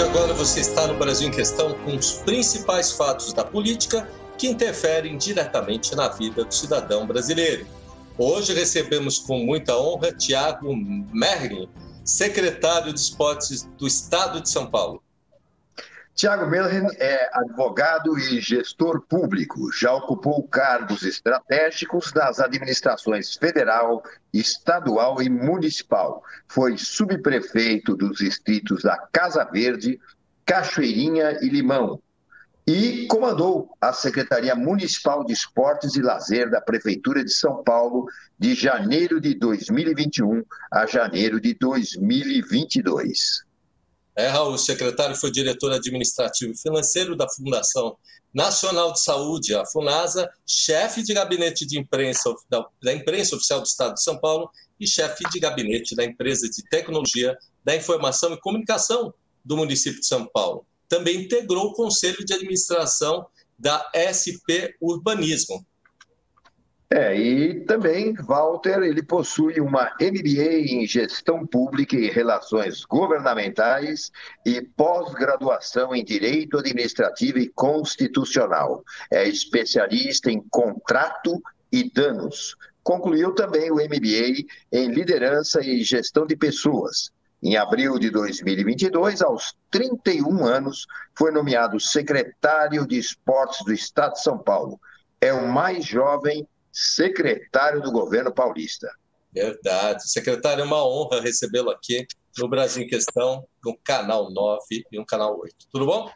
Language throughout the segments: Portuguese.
de agora você está no Brasil em Questão com os principais fatos da política que interferem diretamente na vida do cidadão brasileiro. Hoje recebemos com muita honra Tiago Merlin, secretário de Esportes do Estado de São Paulo. Tiago Merlin é advogado e gestor público. Já ocupou cargos estratégicos nas administrações federal, estadual e municipal. Foi subprefeito dos distritos da Casa Verde, Cachoeirinha e Limão. E comandou a Secretaria Municipal de Esportes e Lazer da Prefeitura de São Paulo de janeiro de 2021 a janeiro de 2022. É, Raul, o secretário foi diretor administrativo e financeiro da Fundação Nacional de Saúde, a FUNASA, chefe de gabinete de imprensa da, da imprensa oficial do Estado de São Paulo e chefe de gabinete da empresa de tecnologia da informação e comunicação do município de São Paulo. Também integrou o conselho de administração da SP Urbanismo. É, e também, Walter, ele possui uma MBA em Gestão Pública e Relações Governamentais e pós-graduação em Direito Administrativo e Constitucional. É especialista em contrato e danos. Concluiu também o MBA em Liderança e Gestão de Pessoas. Em abril de 2022, aos 31 anos, foi nomeado secretário de Esportes do Estado de São Paulo. É o mais jovem secretário do governo paulista. Verdade. Secretário, é uma honra recebê-lo aqui no Brasil em Questão, no canal 9 e no canal 8. Tudo bom?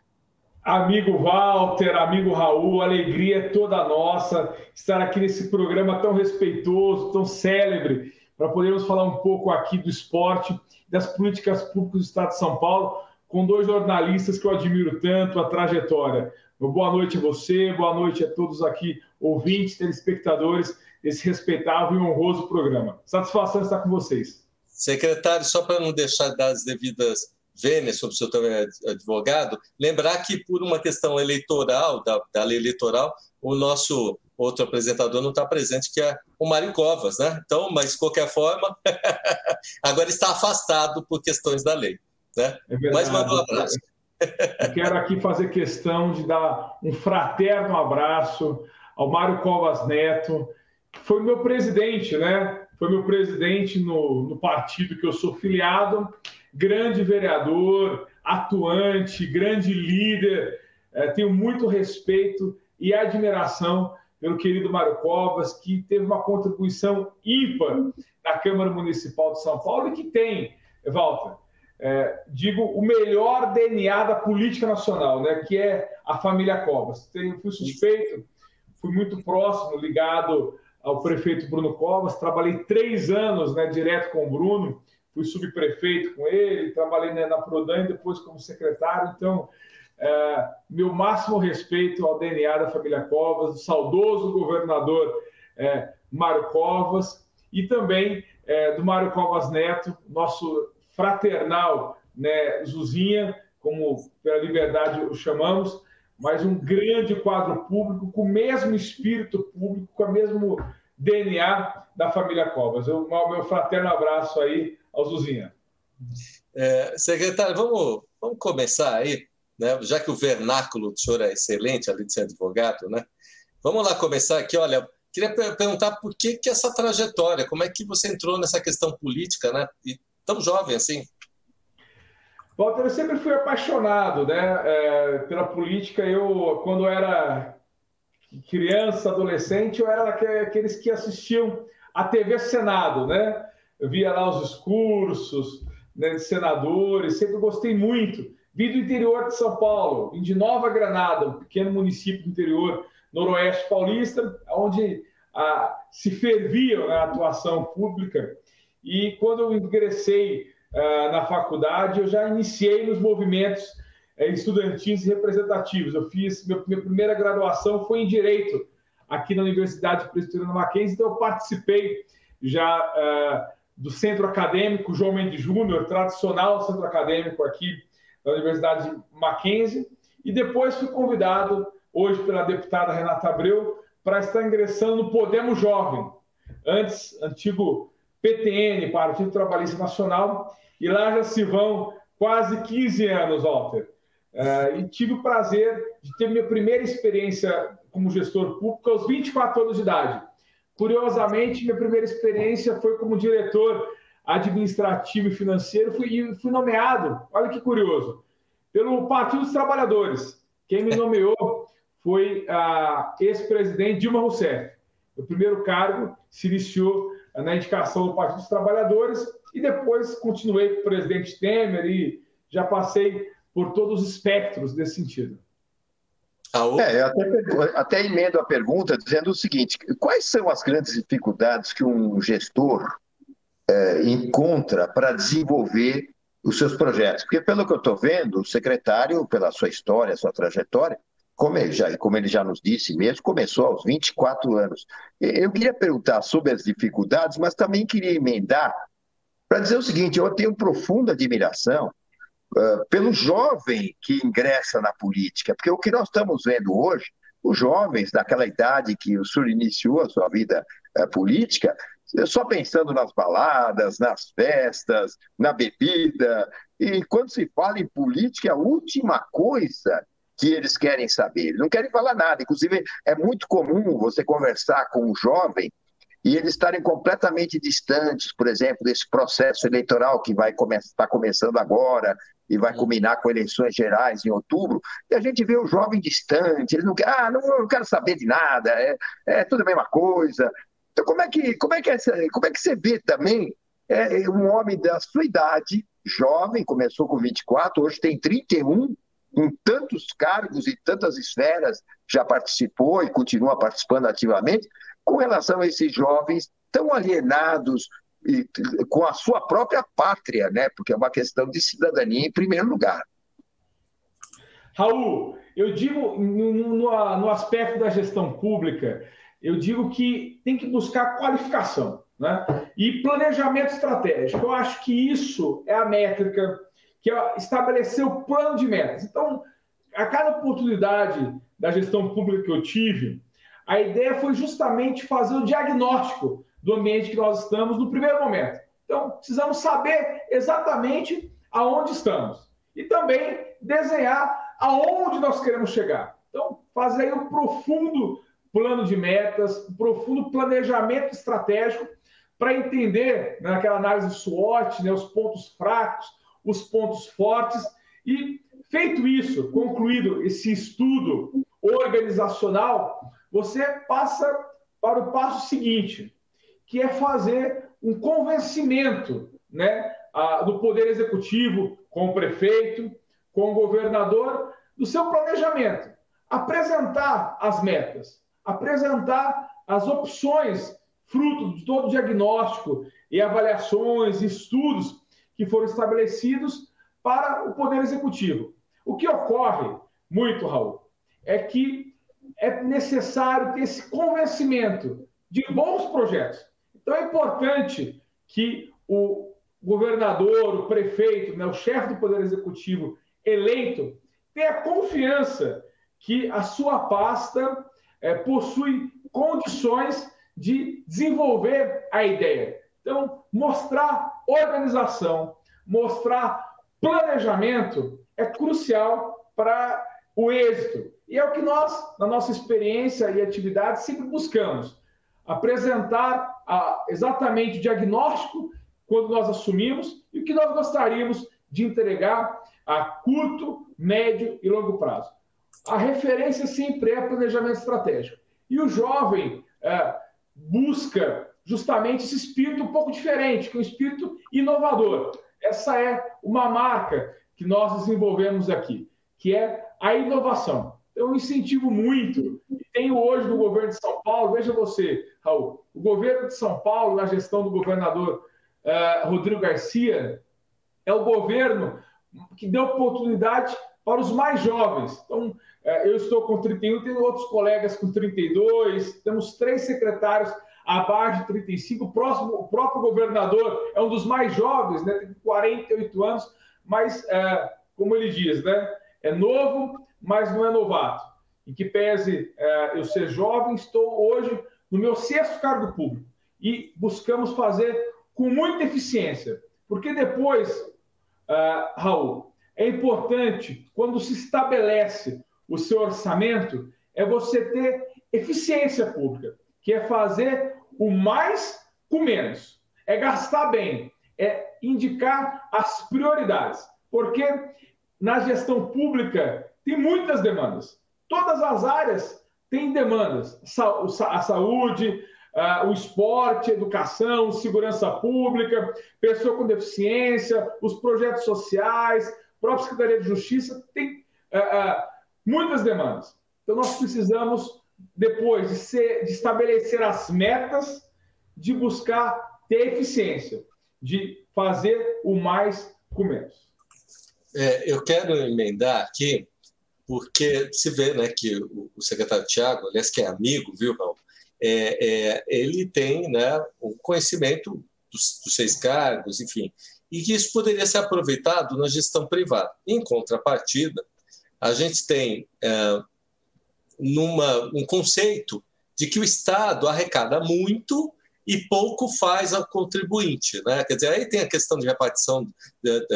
Amigo Walter, amigo Raul, a alegria é toda nossa estar aqui nesse programa tão respeitoso, tão célebre, para podermos falar um pouco aqui do esporte, das políticas públicas do Estado de São Paulo, com dois jornalistas que eu admiro tanto, a trajetória. Boa noite a você, boa noite a todos aqui, ouvintes, telespectadores, desse respeitável e honroso programa. Satisfação estar com vocês. Secretário, só para não deixar das devidas vênias sobre o seu também advogado, lembrar que por uma questão eleitoral, da, da lei eleitoral, o nosso outro apresentador não está presente, que é o Mário Covas, né? Então, mas de qualquer forma, agora está afastado por questões da lei. Né? É mas manda um abraço. Eu quero aqui fazer questão de dar um fraterno abraço ao Mário Covas Neto, que foi meu presidente, né? Foi meu presidente no, no partido que eu sou filiado, grande vereador, atuante, grande líder. É, tenho muito respeito e admiração pelo querido Mário Covas, que teve uma contribuição ímpar na Câmara Municipal de São Paulo e que tem, Walter, é, digo, o melhor DNA da política nacional, né, que é a família Covas. Tenho, fui suspeito, fui muito próximo, ligado ao prefeito Bruno Covas, trabalhei três anos né, direto com o Bruno, fui subprefeito com ele, trabalhei né, na Prodan e depois como secretário, então, é, meu máximo respeito ao DNA da família Covas, do saudoso governador é, Mário Covas e também é, do Mário Covas Neto, nosso fraternal, né, Zuzinha, como pela liberdade o chamamos, mas um grande quadro público com o mesmo espírito público, com o mesmo DNA da família Covas. O meu fraterno abraço aí ao Zuzinha. É, secretário, vamos, vamos começar aí, né? já que o vernáculo do senhor é excelente, além de ser advogado, né? Vamos lá começar aqui, olha, queria perguntar por que, que essa trajetória, como é que você entrou nessa questão política, né? E tão jovem assim? Walter, eu sempre fui apaixonado né, é, pela política. Eu, quando era criança, adolescente, eu era aqueles que assistiam a TV Senado, né? Eu via lá os discursos né, de senadores, sempre gostei muito. Vim do interior de São Paulo, vim de Nova Granada, um pequeno município do interior noroeste paulista, onde ah, se fervia né, a atuação pública e quando eu ingressei na faculdade, eu já iniciei nos movimentos uh, estudantis representativos. Eu fiz, minha primeira graduação foi em Direito, aqui na Universidade Presbiteriana Mackenzie, então eu participei já uh, do Centro Acadêmico João Mendes Júnior, tradicional centro acadêmico aqui da Universidade Mackenzie, e depois fui convidado, hoje pela deputada Renata Abreu, para estar ingressando no Podemos Jovem, antes antigo PTN, Partido Trabalhista Nacional, e lá já se vão quase 15 anos, Walter. Uh, e tive o prazer de ter minha primeira experiência como gestor público aos 24 anos de idade. Curiosamente, minha primeira experiência foi como diretor administrativo e financeiro fui, fui nomeado, olha que curioso, pelo Partido dos Trabalhadores. Quem me nomeou foi a ex-presidente Dilma Rousseff. O primeiro cargo se iniciou na indicação do Partido dos Trabalhadores e depois continuei com o presidente Temer e já passei por todos os espectros desse sentido. É, até, até emendo a pergunta dizendo o seguinte: quais são as grandes dificuldades que um gestor é, encontra para desenvolver os seus projetos? Porque, pelo que eu estou vendo, o secretário, pela sua história, sua trajetória, como já, como ele já nos disse mesmo, começou aos 24 anos. Eu queria perguntar sobre as dificuldades, mas também queria emendar para dizer o seguinte: eu tenho profunda admiração uh, pelo jovem que ingressa na política, porque o que nós estamos vendo hoje, os jovens daquela idade que o senhor iniciou a sua vida uh, política, só pensando nas baladas, nas festas, na bebida. E quando se fala em política, a última coisa que eles querem saber. Eles não querem falar nada. Inclusive, é muito comum você conversar com um jovem e eles estarem completamente distantes, por exemplo, desse processo eleitoral que vai estar tá começando agora e vai culminar com eleições gerais em outubro, e a gente vê o jovem distante, eles não querem, ah, não, não quero saber de nada, é, é tudo a mesma coisa. Então, como é que, como é que, essa, como é que você vê também é, um homem da sua idade, jovem, começou com 24, hoje tem 31, com tantos cargos e tantas esferas, já participou e continua participando ativamente, com relação a esses jovens tão alienados e, com a sua própria pátria, né? porque é uma questão de cidadania em primeiro lugar. Raul, eu digo no, no, no aspecto da gestão pública, eu digo que tem que buscar qualificação né? e planejamento estratégico. Eu acho que isso é a métrica que é estabelecer o plano de metas. Então, a cada oportunidade da gestão pública que eu tive, a ideia foi justamente fazer o diagnóstico do ambiente que nós estamos no primeiro momento. Então, precisamos saber exatamente aonde estamos e também desenhar aonde nós queremos chegar. Então, fazer um profundo plano de metas, um profundo planejamento estratégico para entender né, naquela análise SWOT, né, os pontos fracos, os pontos fortes e feito isso, concluído esse estudo organizacional, você passa para o passo seguinte, que é fazer um convencimento né, do Poder Executivo com o prefeito, com o governador, do seu planejamento. Apresentar as metas, apresentar as opções, fruto de todo o diagnóstico e avaliações, estudos que foram estabelecidos para o Poder Executivo. O que ocorre muito, Raul, é que é necessário ter esse convencimento de bons projetos. Então é importante que o governador, o prefeito, né, o chefe do Poder Executivo eleito tenha confiança que a sua pasta é, possui condições de desenvolver a ideia. Então, mostrar organização, mostrar planejamento é crucial para o êxito. E é o que nós, na nossa experiência e atividade, sempre buscamos apresentar a, exatamente o diagnóstico quando nós assumimos e o que nós gostaríamos de entregar a curto, médio e longo prazo. A referência sempre é planejamento estratégico. E o jovem é, busca justamente esse espírito um pouco diferente, que é um espírito inovador. Essa é uma marca que nós desenvolvemos aqui, que é a inovação. Eu incentivo muito, tenho hoje no governo de São Paulo, veja você, Raul, o governo de São Paulo, na gestão do governador uh, Rodrigo Garcia, é o governo que deu oportunidade para os mais jovens. Então, uh, eu estou com 31, tenho outros colegas com 32, temos três secretários abaixo de 35, o, próximo, o próprio governador é um dos mais jovens, né, tem 48 anos, mas, uh, como ele diz, né, é novo, mas não é novato. Em que pese é, eu ser jovem, estou hoje no meu sexto cargo público e buscamos fazer com muita eficiência, porque depois uh, Raul, é importante, quando se estabelece o seu orçamento, é você ter eficiência pública, que é fazer o mais com menos, é gastar bem, é indicar as prioridades, porque na gestão pública tem muitas demandas. Todas as áreas têm demandas. A saúde, o esporte, a educação, segurança pública, pessoa com deficiência, os projetos sociais, a própria Secretaria de Justiça, tem muitas demandas. Então, nós precisamos, depois de, ser, de estabelecer as metas, de buscar ter eficiência, de fazer o mais com menos. É, eu quero emendar aqui, porque se vê né, que o, o secretário Tiago, aliás, que é amigo, viu, Raul? É, é, ele tem né, o conhecimento dos, dos, seis cargos, enfim, e que isso poderia ser aproveitado na gestão privada. Em contrapartida, a gente tem é, numa, um conceito de que o Estado arrecada muito e pouco faz ao contribuinte. Né? Quer dizer, aí tem a questão de repartição de,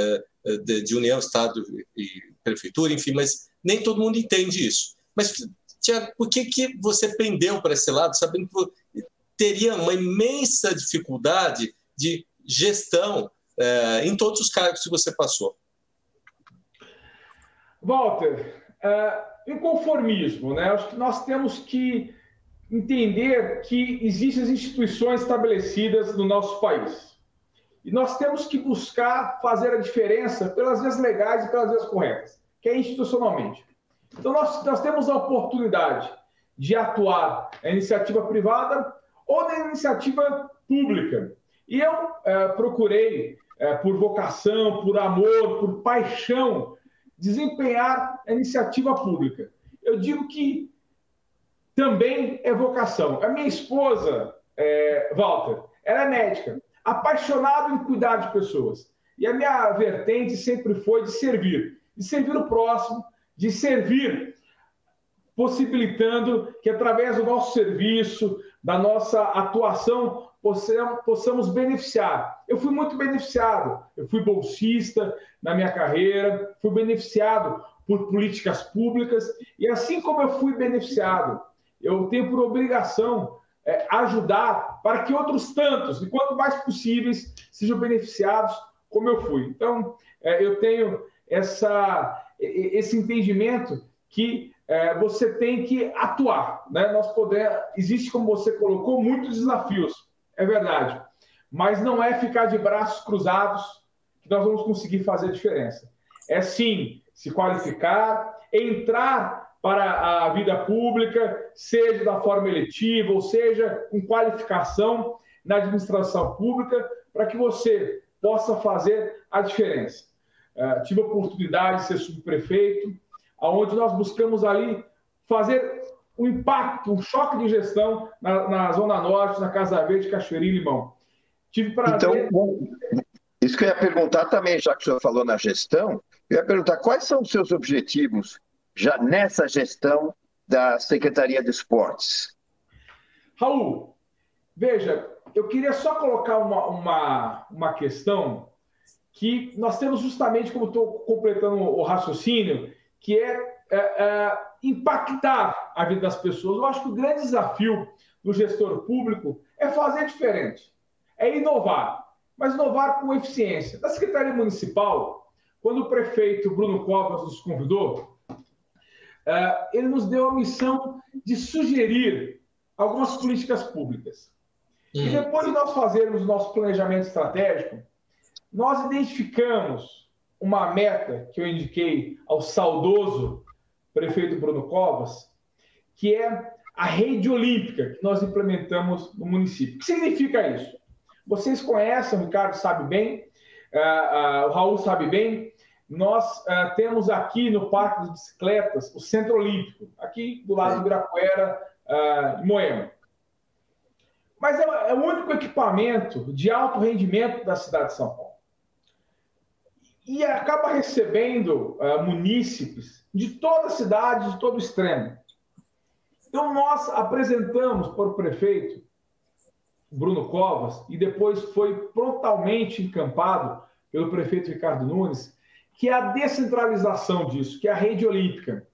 de, de, União, Estado e Prefeitura, enfim, mas nem todo mundo entende isso. Mas, Tiago, por que, que você pendeu para esse lado, sabendo que teria uma imensa dificuldade de gestão é, em todos os cargos que você passou? Walter, uh, inconformismo, né? Acho que nós temos que entender que existem as instituições estabelecidas no nosso país. E nós temos que buscar fazer a diferença pelas vias legais e pelas vias corretas, que é institucionalmente. Então, nós, nós temos a oportunidade de atuar na iniciativa privada ou na iniciativa pública. E eu é, procurei, é, por vocação, por amor, por paixão, desempenhar a iniciativa pública. Eu digo que também é vocação. A minha esposa, é, Walter, ela é médica, apaixonada em cuidar de pessoas. E a minha vertente sempre foi de servir, de servir o próximo, de servir, possibilitando que através do nosso serviço, da nossa atuação, possamos, possamos beneficiar. Eu fui muito beneficiado, eu fui bolsista na minha carreira, fui beneficiado por políticas públicas, e assim como eu fui beneficiado eu tenho por obrigação é, ajudar para que outros tantos, e quanto mais possíveis, sejam beneficiados como eu fui. Então, é, eu tenho essa, esse entendimento que é, você tem que atuar. Né? Nós poder, existe, como você colocou, muitos desafios, é verdade. Mas não é ficar de braços cruzados que nós vamos conseguir fazer a diferença. É sim se qualificar, entrar para a vida pública, seja da forma eletiva, ou seja, com qualificação na administração pública, para que você possa fazer a diferença. Uh, tive a oportunidade de ser subprefeito, aonde nós buscamos ali fazer um impacto, um choque de gestão na, na Zona Norte, na Casa Verde, Cachoeira e Limão. Tive prazer... Então, bom, isso que eu ia perguntar também, já que o senhor falou na gestão, eu ia perguntar quais são os seus objetivos já nessa gestão da Secretaria de Esportes? Raul, veja, eu queria só colocar uma, uma, uma questão que nós temos justamente, como estou completando o raciocínio, que é, é, é, impactar a vida das pessoas. Eu acho que o grande desafio do gestor público é fazer diferente, é inovar, mas inovar com eficiência. Da Secretaria Municipal, quando o prefeito Bruno Covas nos convidou, uh, ele nos deu a missão de sugerir algumas políticas públicas. Uhum. E depois de nós fazermos o nosso planejamento estratégico, nós identificamos uma meta que eu indiquei ao saudoso prefeito Bruno Covas, que é a rede olímpica que nós implementamos no município. O que significa isso? Vocês conhecem, o Ricardo sabe bem, uh, uh, o Raul sabe bem, nós uh, temos aqui no Parque de Bicicletas o Centro Olímpico, aqui do lado do Ibirapuera, uh, em Moema. Mas é, é, o único equipamento de alto rendimento da cidade de São Paulo. E acaba recebendo uh, munícipes de toda a cidade, de todo o extremo. Então, nós apresentamos para o prefeito Bruno Covas, e depois foi prontamente encampado pelo prefeito Ricardo Nunes, que é a descentralização disso, que é a rede olímpica,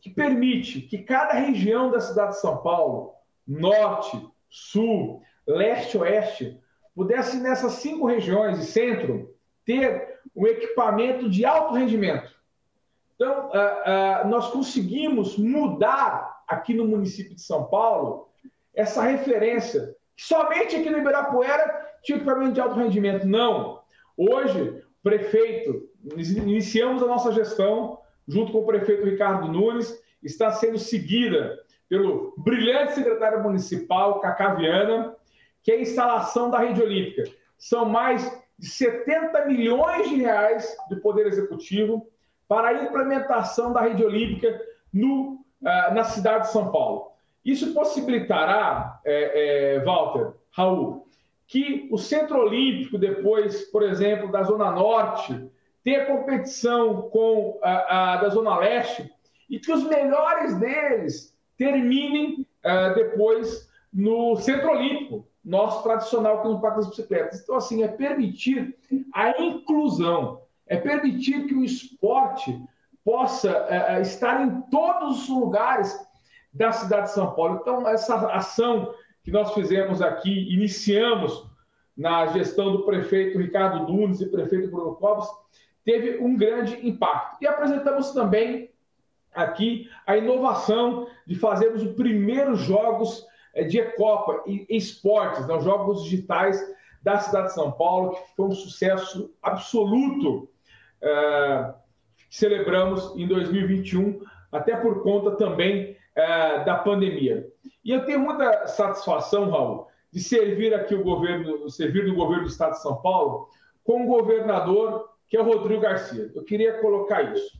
que permite que cada região da cidade de São Paulo, norte, sul, leste, oeste, pudesse nessas cinco regiões e centro ter um equipamento de alto rendimento. Então, uh, uh, nós conseguimos mudar aqui no município de São Paulo essa referência. Somente aqui no Ibirapuera tinha equipamento de alto rendimento. Não. Hoje, prefeito, iniciamos a nossa gestão junto com o prefeito Ricardo Nunes, está sendo seguida pelo brilhante secretário municipal, Cacá Viana, que é a instalação da rede olímpica. São mais de 70 milhões de reais do Poder Executivo para a implementação da rede olímpica no, uh, na cidade de São Paulo. Isso possibilitará, é, é, Walter, Raul, que o Centro Olímpico, depois, por exemplo, da Zona Norte, tenha competição com a, a da Zona Leste e que os melhores deles terminem depois no Centro Olímpico, nosso tradicional que é o Parque das Bicicletas. Então, assim, é permitir a inclusão, é permitir que o esporte possa uh, estar em todos os lugares da cidade de São Paulo. Então, essa ação que nós fizemos aqui, iniciamos na gestão do prefeito Ricardo Nunes e prefeito Bruno Covas, teve um grande impacto. E apresentamos também aqui a inovação de fazermos os primeiros jogos de Copa e esportes, né, os jogos digitais da cidade de São Paulo, que foi um sucesso absoluto. Uh, celebramos em 2021, até por conta também uh, da pandemia. E eu tenho muita satisfação, Raul, de servir aqui o governo, servir no governo do Estado de São Paulo, com o governador que é o Rodrigo Garcia. Eu queria colocar isso.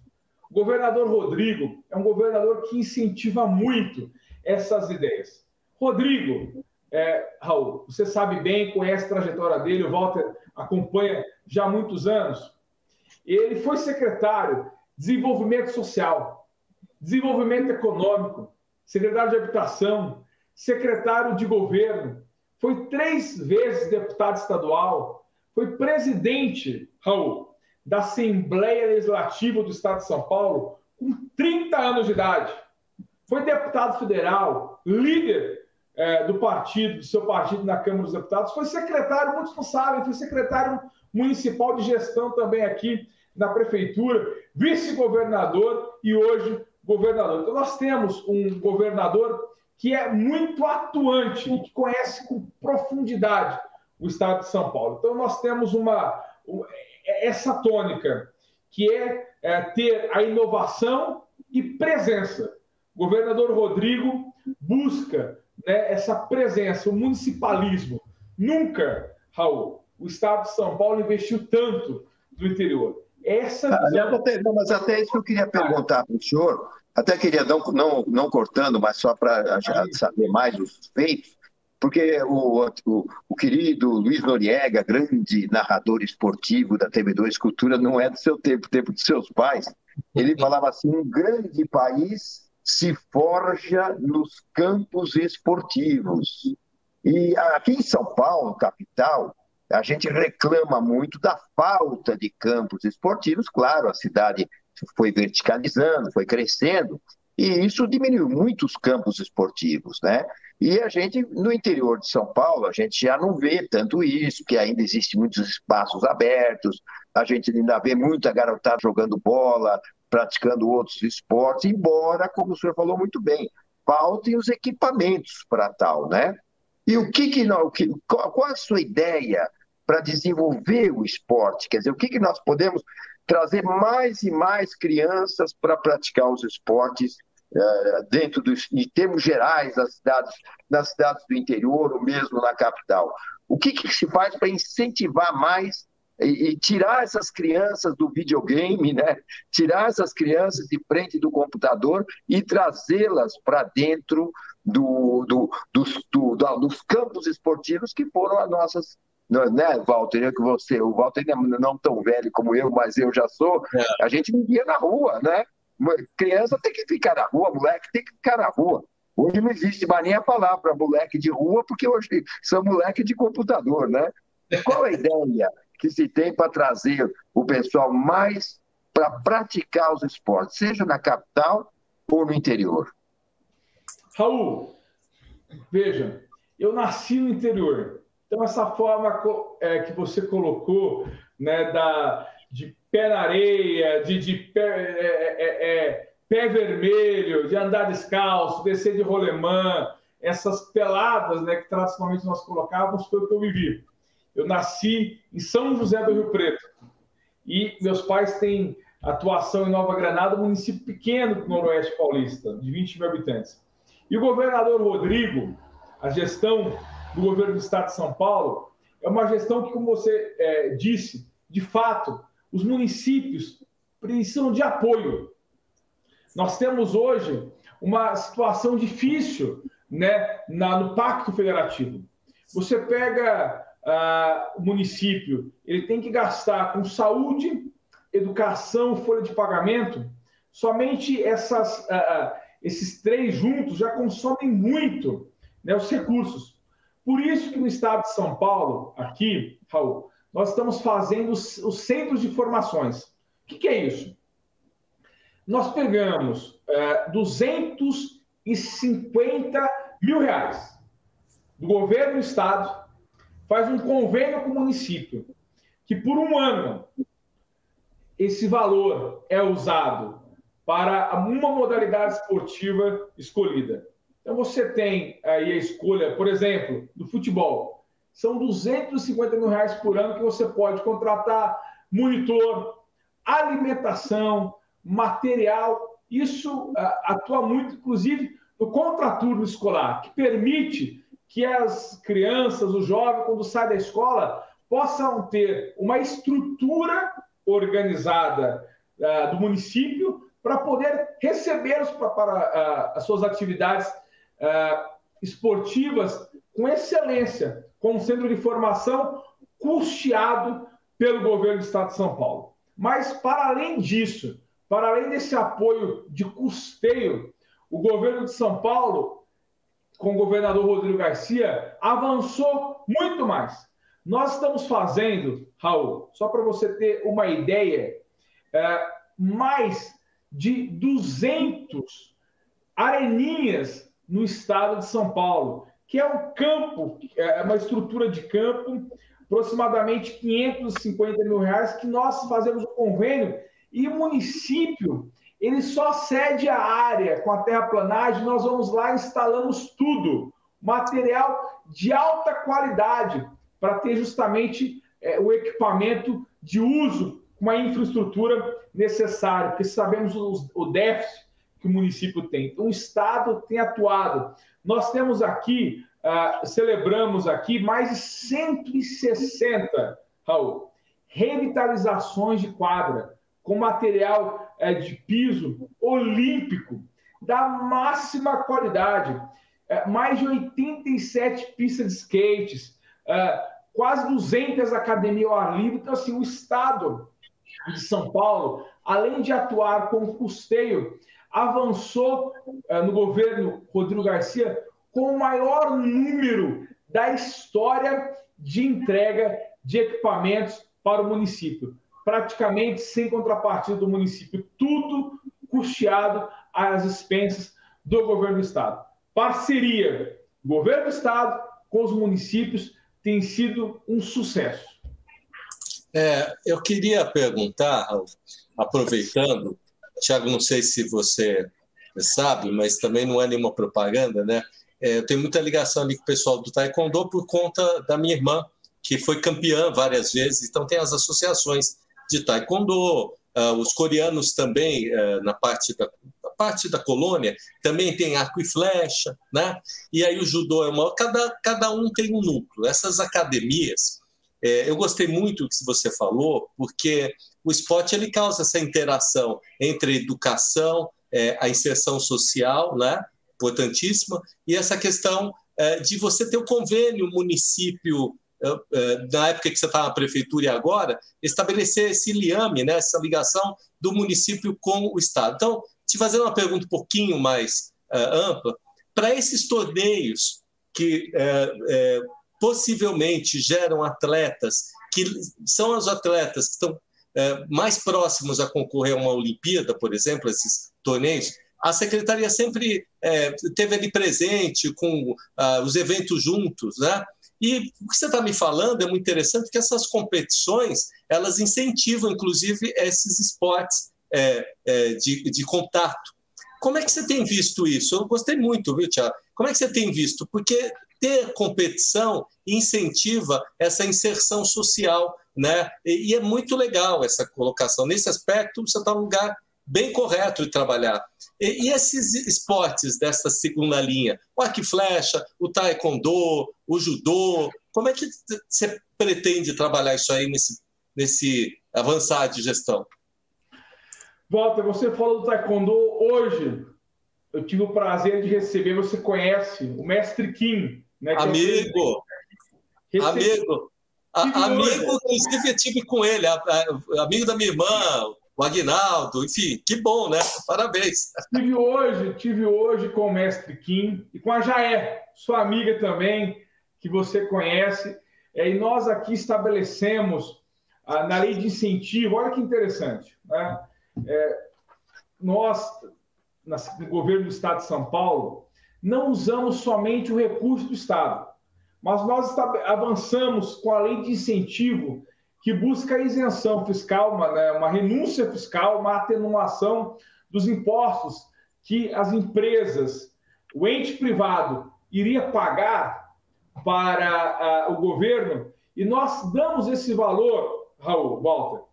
O governador Rodrigo é um governador que incentiva muito essas ideias. Rodrigo, é, Raul, você sabe bem, conhece a trajetória dele, o Walter acompanha já há muitos anos. Ele foi secretário de Desenvolvimento Social, Desenvolvimento Econômico, secretário de Habitação, secretário de Governo, foi três vezes deputado estadual, foi presidente, Raul, da Assembleia Legislativa do Estado de São Paulo com 30 anos de idade. Foi deputado federal, líder é, do partido, do seu partido na Câmara dos Deputados, foi secretário, muitos não sabem, foi secretário municipal de gestão também aqui na prefeitura, vice-governador e hoje governador. Então, nós temos um governador que é muito atuante e que conhece com profundidade o estado de São Paulo. Então, nós temos uma, é essa tônica, que é, é ter a inovação e presença. O governador Rodrigo busca né, essa presença, o municipalismo. Nunca, Raul, o Estado de São Paulo investiu tanto no interior. Essa visão... até, não, mas até isso que eu queria perguntar para o senhor, até queria, não, não, não cortando, mas só para saber mais os feitos, porque o, o, o, querido Luiz Noriega, grande narrador esportivo da TV2 Cultura, não é do seu tempo, tempo dos seus pais. Ele falava assim: um grande país se forja nos campos esportivos. E aqui em São Paulo, capital, a gente reclama muito da falta de campos esportivos. Claro, a cidade foi verticalizando, foi crescendo, e isso diminuiu muito os campos esportivos, né? E a gente, no interior de São Paulo, a gente já não vê tanto isso, que ainda existem muitos espaços abertos, a gente ainda vê muita garotada jogando bola, praticando outros esportes, embora, como o senhor falou muito bem, faltem os equipamentos para tal, né? E o que que, nós, qual, qual a sua ideia para desenvolver o esporte? Quer dizer, o que, que nós podemos trazer mais e mais crianças para praticar os esportes é, dentro dos, em termos gerais, das cidades, nas cidades do interior ou mesmo na capital. O que, que se faz para incentivar mais e, e, tirar essas crianças do videogame, né? tirar essas crianças de frente do computador e trazê-las para dentro do, do, dos, do, dos campos esportivos que foram as nossas né, Walter, eu que você, o Walter não tão velho como eu, mas eu já sou, é. a gente vivia na rua, né? Criança tem que ficar na rua, moleque tem que ficar na rua. Hoje não existe mais nem a palavra moleque de rua, porque hoje são moleque de computador, né? Qual a ideia que se tem para trazer o pessoal mais para praticar os esportes, seja na capital ou no interior? Raul, veja, eu nasci no interior. Então, essa forma é, que você colocou né, da, de pé na areia, de, de pé, é, é, é, pé vermelho, de andar descalço, descer de rolemã, essas peladas né, que tradicionalmente nós colocávamos, foi o que eu vivi. Eu nasci em São José do Rio Preto e meus pais têm atuação em Nova Granada, um município pequeno do Noroeste Paulista, de 20 mil habitantes. E o governador Rodrigo, a gestão do governo do Estado de São Paulo, é uma gestão que, como você é, disse, de fato, os municípios precisam de apoio. Nós temos hoje uma situação difícil né, na, no Pacto Federativo. Você pega ah, o município, ele tem que gastar com saúde, educação, folha de pagamento. Somente essas, ah, ah, esses três juntos já consomem muito né, os recursos. Por isso que no estado de São Paulo, aqui, Raul, nós estamos fazendo os, os centros de formações. O que, que, é isso? Nós pegamos é, 250 mil reais do governo do estado, faz um convênio com o município, que por um ano esse valor é usado para uma modalidade esportiva escolhida. Então você tem aí a escolha, por exemplo, do futebol. São 250 mil reais por ano que você pode contratar monitor, alimentação, material. Isso uh, atua muito, inclusive, no contraturno escolar, que permite que as crianças, os jovens, quando saem da escola, possam ter uma estrutura organizada uh, do município para poder recebê-los para, uh, as suas atividades uh, esportivas com excelência, com um centro de formação custeado pelo governo do Estado de São Paulo. Mas, para além disso, para além desse apoio de custeio, o governo de São Paulo, com o governador Rodrigo Garcia, avançou muito mais. Nós estamos fazendo, Raul, só para você ter uma ideia, é, mais de 200 areninhas no estado de São Paulo, que é um campo, é uma estrutura de campo, aproximadamente 550 mil reais, que nós fazemos o convênio e o município ele só cede a área com a terraplanagem, nós vamos lá e instalamos tudo, material de alta qualidade, para ter justamente é, o equipamento de uso com a infraestrutura necessária, porque sabemos o, o déficit que o município tem. Então, o Estado tem atuado. Nós temos aqui, uh, celebramos aqui mais de 160, Raul, revitalizações de quadra com material uh, de piso olímpico da máxima qualidade. Uh, mais de 87 pistas de skates, quase 200 academias ao ar livre. Então, assim, o Estado de São Paulo, além de atuar com custeio avançou uh, no governo Rodrigo Garcia com o maior número da história de entrega de equipamentos para o município. Praticamente sem contrapartida do município, tudo custeado às expensas do governo do Estado. Parceria governo do Estado com os municípios tem sido um sucesso. É, eu queria perguntar, aproveitando, Tiago, não sei se você sabe, mas também não é nenhuma propaganda, né? É, eu tenho muita ligação ali com o pessoal do Taekwondo por conta da minha irmã, que foi campeã várias vezes, então tem as associações de Taekwondo, uh, os coreanos também, uh, na parte da, parte da colônia, também tem arco e flecha, né? E aí o judô é uma. Cada, cada um tem um núcleo. Essas academias, é, eu gostei muito do que você falou, porque o esporte ele causa essa interação entre educação, é, a inserção social, né, importantíssima, e essa questão de você ter o convênio município, na época que você estava na prefeitura e agora, estabelecer esse liame, né, essa ligação do município com o Estado. Então, te fazendo uma pergunta um pouquinho mais é, ampla, para esses torneios que possivelmente geram atletas que são os atletas que estão é, mais próximos a concorrer a uma Olimpíada, por exemplo, esses torneios, a secretaria sempre é, teve ali presente com ah, os eventos juntos, né? E o que você está me falando é muito interessante, que essas competições elas incentivam, inclusive, esses esportes é, é, de, de contato. Como é que você tem visto isso? Eu gostei muito, viu, Tiago? Como é que você tem visto? Porque ter competição incentiva essa inserção social, né? E, e é muito legal essa colocação. Nesse aspecto, você está no lugar bem correto de trabalhar. E, e, esses esportes dessa segunda linha, o arco e flecha, o taekwondo, o judô, como é que você pretende trabalhar isso aí nesse, nesse avançar de gestão? Walter, você falou do taekwondo hoje. Eu tive o prazer de receber, você conhece, o mestre Kim. Né, amigo! É amigo! A, amigo, inclusive, eu tive com ele, a, a, amigo da minha irmã, o Agnaldo, enfim, que bom, né? Parabéns. Tive hoje, tive hoje com o mestre Kim e com a Jaé, sua amiga também, que você conhece. É, e nós aqui estabelecemos ah, na lei de incentivo, olha que interessante, né? É, nós, no governo do Estado de São Paulo, não usamos somente o recurso do Estado, mas nós avançamos com a lei de incentivo que busca a isenção fiscal, uma, né, uma renúncia fiscal, uma atenuação dos impostos que as empresas, o ente privado, iria pagar para uh, o governo, e nós damos esse valor, Raul, Walter,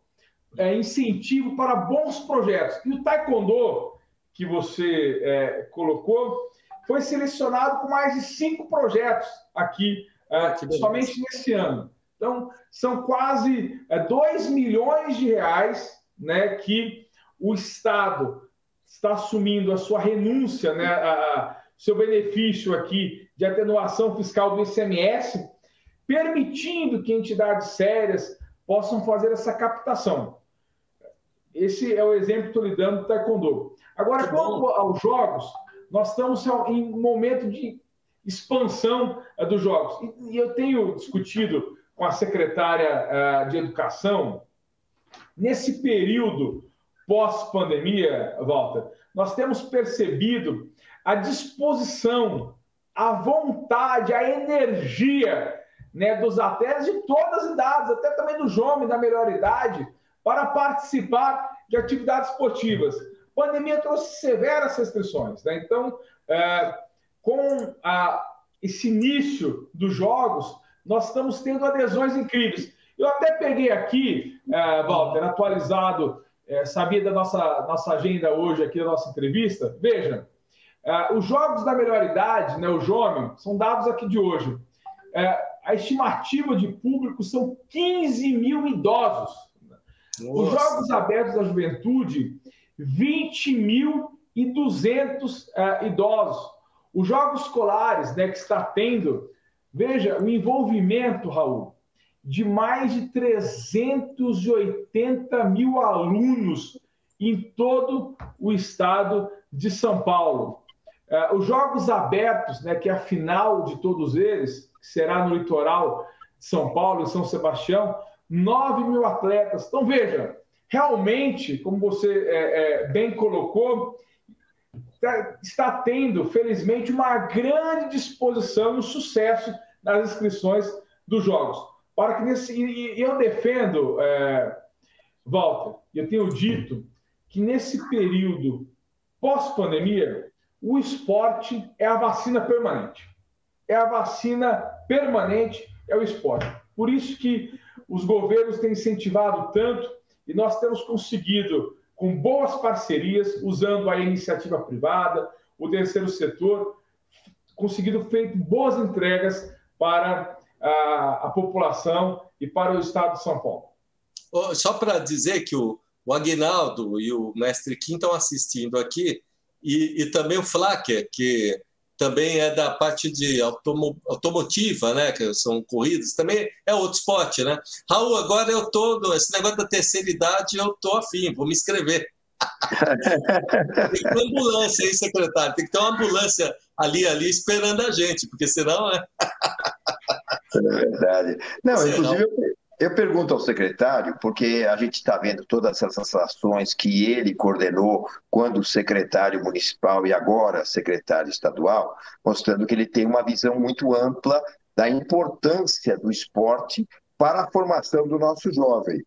é, incentivo para bons projetos. E o Taekwondo, que você é, colocou, foi selecionado com mais de cinco projetos aqui, é, somente nesse ano. Então, são quase é, 2 milhões de reais né, que o Estado está assumindo a sua renúncia, né, a, seu benefício aqui de atenuação fiscal do ICMS, permitindo que entidades sérias possam fazer essa captação. Esse é o exemplo que estou lhe dando do Taekwondo. Agora, quanto aos jogos, nós estamos em um momento de expansão é, dos jogos. E eu tenho discutido com a secretária é, de Educação, nesse período pós-pandemia, Walter, nós temos percebido a disposição, a vontade, a energia né, dos atletas de todas as idades, até também do jovem da melhor idade, para participar de atividades esportivas. A pandemia trouxe severas restrições, né? então, é, com a, esse início dos jogos, nós estamos tendo adesões incríveis. Eu até peguei aqui, é, Walter, atualizado, é, sabia da nossa, nossa agenda hoje aqui da nossa entrevista. Veja, é, os jogos da melhor idade, né, o JOME, são dados aqui de hoje. É, a estimativa de público são 15 mil idosos. Nossa. Os Jogos Abertos da Juventude, 20.200 uh, idosos. Os Jogos Escolares, né, que está tendo, veja, o envolvimento, Raul, de mais de 380 mil alunos em todo o estado de São Paulo. Uh, os Jogos Abertos, né, que é a final de todos eles, que será no litoral de São Paulo, em São Sebastião, 9 mil atletas. Então, veja, realmente, como você é, é, bem colocou, tá, está tendo, felizmente, uma grande disposição e sucesso nas inscrições dos jogos. Para que nesse, e, eu defendo, é, Walter, eu tenho dito que nesse período pós-pandemia, o esporte é a vacina permanente. É a vacina permanente, é o esporte. Por isso que os governos têm incentivado tanto e nós temos conseguido, com boas parcerias, usando a iniciativa privada, o terceiro setor, conseguido feito boas entregas para a, a população e para o Estado de São Paulo. Só para dizer que o, o Aguinaldo e o mestre Kim estão assistindo aqui, e, e também o Flacker, que também é da parte de automo, automotiva, né? Que são corridas, também é outro esporte, né? Raul, agora eu tô, esse negócio da terceira idade, eu tô afim, vou me inscrever. tem que ter uma ambulância aí, secretário, tem que ter uma ambulância ali, ali, esperando a gente, porque senão, né? é verdade. Não, inclusive, Eu pergunto ao secretário, porque a gente está vendo todas essas ações que ele coordenou quando secretário municipal e agora secretário estadual, mostrando que ele tem uma visão muito ampla da importância do esporte para a formação do nosso jovem.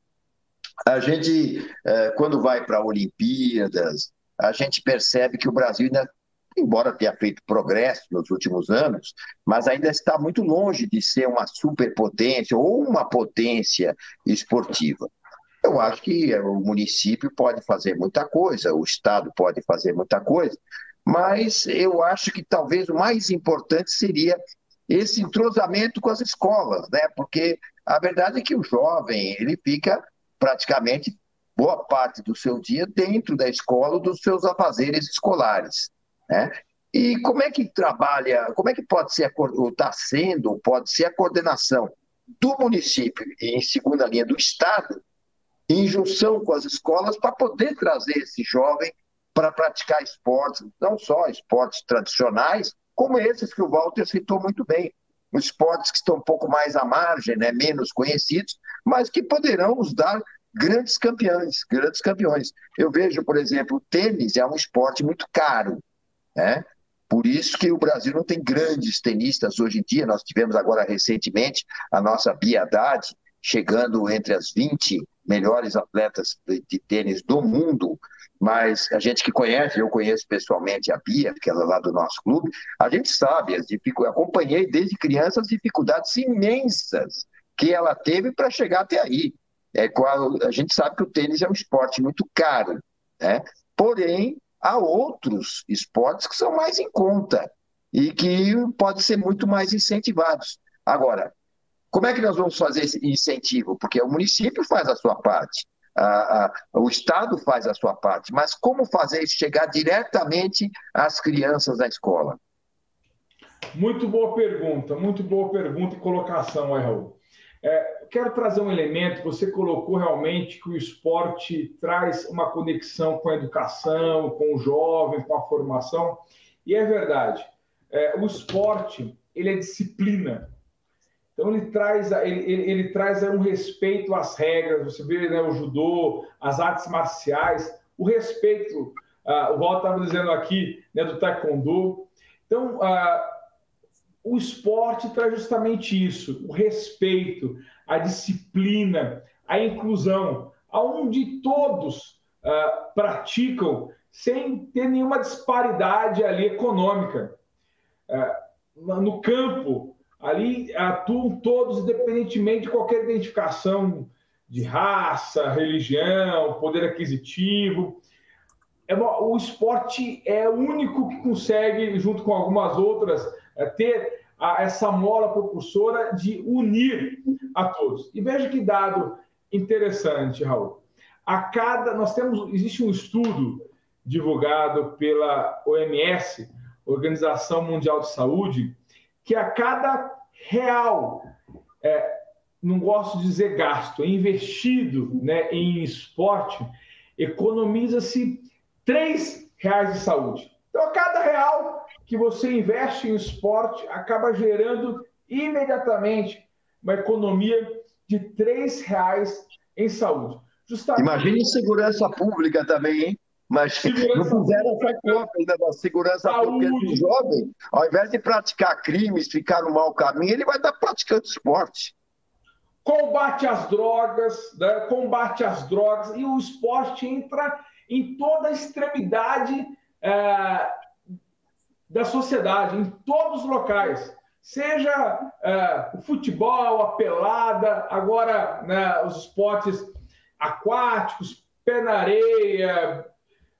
A gente, eh, quando vai para Olimpíadas, a gente percebe que o Brasil ainda embora tenha feito progresso nos últimos anos, mas ainda está muito longe de ser uma superpotência ou uma potência esportiva. Eu acho que o município pode fazer muita coisa, o Estado pode fazer muita coisa, mas eu acho que talvez o mais importante seria esse entrosamento com as escolas, né? Porque a verdade é que o jovem ele fica praticamente boa parte do seu dia dentro da escola dos seus afazeres escolares. Né? E como é que trabalha, como é que pode ser, está sendo, pode ser a coordenação do município e, em segunda linha, do Estado, em junção com as escolas, para poder trazer esse jovem para praticar esportes, não só esportes tradicionais, como esses que o Walter citou muito bem, esportes que estão um pouco mais à margem, né, menos conhecidos, mas que poderão nos dar grandes campeões, grandes campeões. Eu vejo, por exemplo, o tênis é um esporte muito caro, né? Por isso que o Brasil não tem grandes tenistas hoje em dia. Nós tivemos agora recentemente a nossa Haddad chegando entre as 20 melhores atletas de, tênis do mundo. Mas a gente que conhece, eu conheço pessoalmente a Bia, que ela é lá do nosso clube, a gente sabe, as acompanhei desde criança as dificuldades imensas que ela teve para chegar até aí. É, a gente sabe que o tênis é um esporte muito caro, né? porém há outros esportes que são mais em conta e que podem ser muito mais incentivados. Agora, como é que nós vamos fazer esse incentivo? Porque o município faz a sua parte, a, a, o Estado faz a sua parte, mas como fazer isso chegar diretamente às crianças da escola? Muito boa pergunta, muito boa pergunta e colocação, Raul. É, quero trazer um elemento, você colocou realmente que o esporte traz uma conexão com a educação, com o jovem, com a formação, e é verdade. É, o esporte, ele é disciplina. Então, ele traz, ele, ele, ele traz um respeito às regras, você vê né, o judô, as artes marciais, o respeito, uh, o Walter estava dizendo aqui, né, do taekwondo. Então, uh, o esporte traz justamente isso: o respeito, a disciplina, a inclusão, aonde todos uh, praticam sem ter nenhuma disparidade ali econômica. Uh, no campo, ali atuam todos, independentemente de qualquer identificação de raça, religião, poder aquisitivo. É, o esporte é o único que consegue, junto com algumas outras ter a, essa mola propulsora de unir a todos. E veja que dado interessante, Raul. A cada nós temos existe um estudo divulgado pela OMS, Organização Mundial de Saúde, que a cada real, é, não gosto de dizer gasto, é investido né, em esporte, economiza-se três reais de saúde. Então, a cada real que você investe em esporte acaba gerando imediatamente uma economia de três reais em saúde. Justamente... Imagine segurança pública também, hein? Mas segurança não fizeram essa conta ainda da segurança Saúde. pública do jovem. Ao invés de praticar crimes, ficar no mau caminho, ele vai estar praticando esporte. Combate às drogas, né? combate às drogas, e o esporte entra em toda a extremidade é, da sociedade, em todos os locais. Seja é, o futebol, a pelada, agora né, os esportes aquáticos, pé na areia,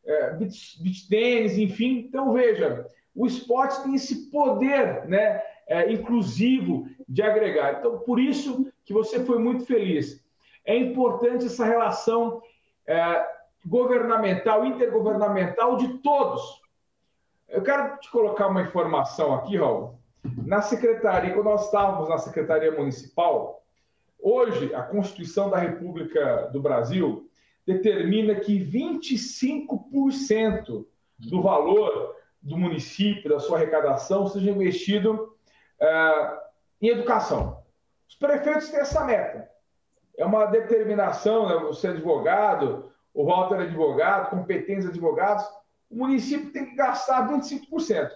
é, beach, tênis, enfim. Então, veja, o esporte tem esse poder né, é, inclusivo de agregar. Então, por isso que você foi muito feliz. É importante essa relação governamental, intergovernamental de todos, eu quero te colocar uma informação aqui, Raul. Na secretaria, quando nós estávamos na Secretaria Municipal, hoje a Constituição da República do Brasil determina que 25% do valor do município, da sua arrecadação, seja investido uh, em educação. Os prefeitos têm essa meta. é uma determinação, né? você é advogado, o Walter é advogado, competentes advogados, o município tem que gastar 25%.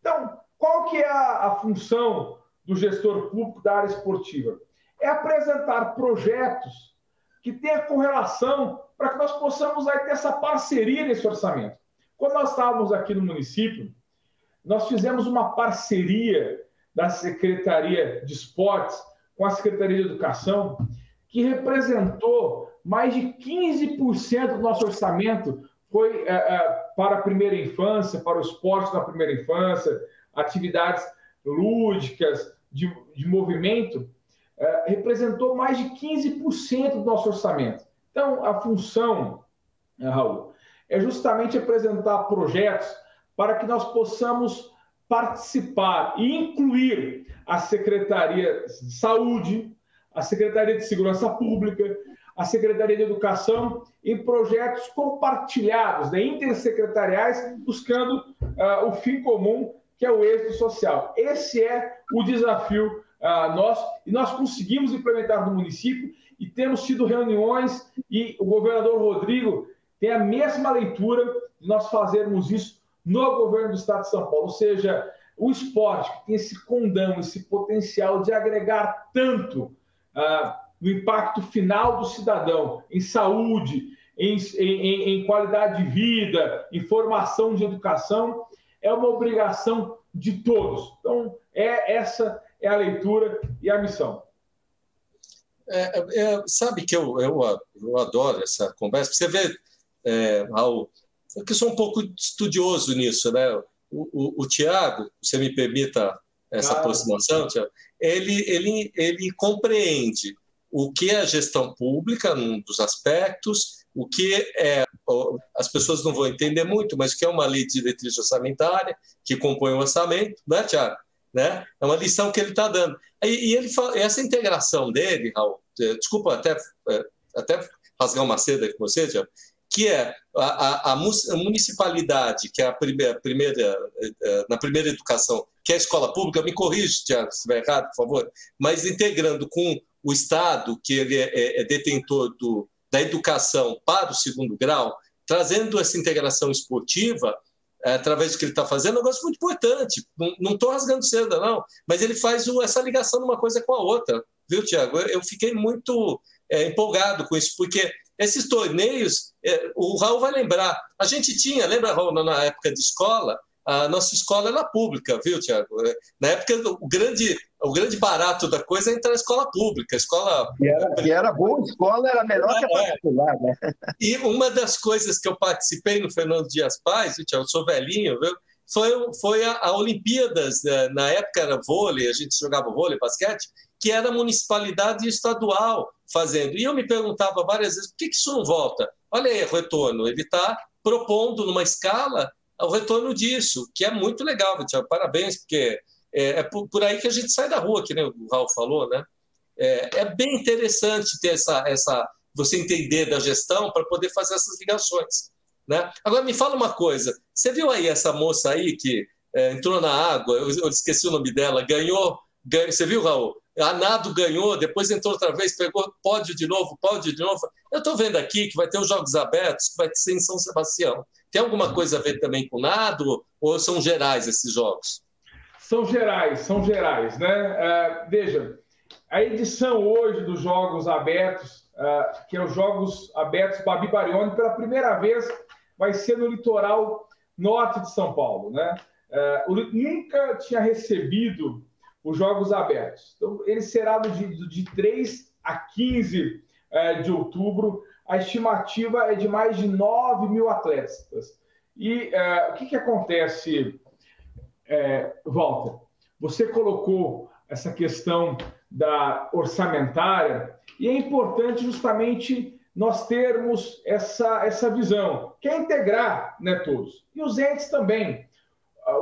Então, qual que é a, a função do gestor público da área esportiva? É apresentar projetos que tenham correlação para que nós possamos aí, ter essa parceria nesse orçamento. Quando nós estávamos aqui no município, nós fizemos uma parceria da Secretaria de Esportes com a Secretaria de Educação, que representou mais de 15% do nosso orçamento foi é, é, para a primeira infância, para o esporte da primeira infância, atividades lúdicas, de, de movimento, é, representou mais de 15% do nosso orçamento. Então, a função, Raul, é justamente apresentar projetos para que nós possamos participar e incluir a Secretaria de Saúde, a Secretaria de Segurança Pública, a Secretaria de Educação em projetos compartilhados, né, intersecretariais, buscando uh, o fim comum, que é o êxito social. Esse é o desafio uh, nosso, e nós conseguimos implementar no município e temos tido reuniões, e o governador Rodrigo tem a mesma leitura de nós fazermos isso no governo do Estado de São Paulo, ou seja, o esporte que tem esse condão, esse potencial de agregar tanto uh, no impacto final do cidadão, em saúde, em, em, em qualidade de vida, em formação de educação, é uma obrigação de todos. Então, é essa é a leitura e a missão. É, é, sabe que eu, eu, eu, adoro essa conversa. Você vê, é, Raul, eu sou um pouco estudioso nisso, né? O, o, o Tiago, você me permita essa claro. aproximação, Tiago, ele, ele, ele compreende o que é gestão pública, num dos aspectos, o que é. As pessoas não vão entender muito, mas o que é uma lei de diretriz orçamentária, que compõe o orçamento, não é, Tiago? Né? É uma lição que ele está dando. E, e, ele fala, essa integração dele, Raul, é, desculpa até, é, até rasgar uma seda com você, Tiago, que é a, a, a, municipalidade, que é a primeira, primeira, é, na primeira educação, que é a escola pública, me corrija, Tiago, se estiver errado, por favor, mas integrando com o Estado, que ele é, é, é detentor do, da educação para o segundo grau, trazendo essa integração esportiva, é, através do que ele está fazendo, é um negócio muito importante. Não estou rasgando seda, não, mas ele faz o, essa ligação de uma coisa com a outra, viu, Tiago? Eu, eu, fiquei muito é, empolgado com isso, porque esses torneios, é, o Raul vai lembrar, a gente tinha, lembra, Raul, na época de escola, a nossa escola era pública, viu, Tiago? Na época, o grande, o grande barato da coisa é entrar na escola pública. escola... E era, e era boa escola, era melhor que a é. particular, né? E uma das coisas que eu participei no Fernando Dias Paz? Eu sou velhinho, viu? Foi, foi a, a Olimpíadas, né? na época era vôlei, a gente jogava vôlei, basquete, que era municipalidade estadual fazendo. E eu me perguntava várias vezes, por que, que isso não volta? Olha aí, o retorno, ele está propondo numa escala o retorno disso, que é muito legal, Tiago. Parabéns, porque é, é por, por, aí que a gente sai da rua, que nem o Raul falou, né? É, é bem interessante ter essa, essa você entender da gestão para poder fazer essas ligações. Né? Agora me fala uma coisa, você viu aí essa moça aí que é, entrou na água, eu, eu, esqueci o nome dela, ganhou, ganhou, você viu, Raul? A Nado ganhou, depois entrou outra vez, pegou pódio de novo, pódio de novo. Eu estou vendo aqui que vai ter os Jogos Abertos, que vai ser em São Sebastião. Tem alguma coisa a ver também com nado ou são gerais esses jogos? São gerais, são gerais, né? Uh, veja, a edição hoje dos Jogos Abertos, uh, que é os Jogos Abertos Babi Barione, pela primeira vez vai ser no litoral norte de São Paulo, né? Uh, nunca tinha recebido os Jogos Abertos. Então, ele será do de, de 3 a 15 de outubro a estimativa é de mais de 9 mil atletas. E o que, que acontece, é, Walter? Você colocou essa questão da orçamentária e é importante justamente nós termos essa, essa visão, que é integrar né, todos. E os entes também.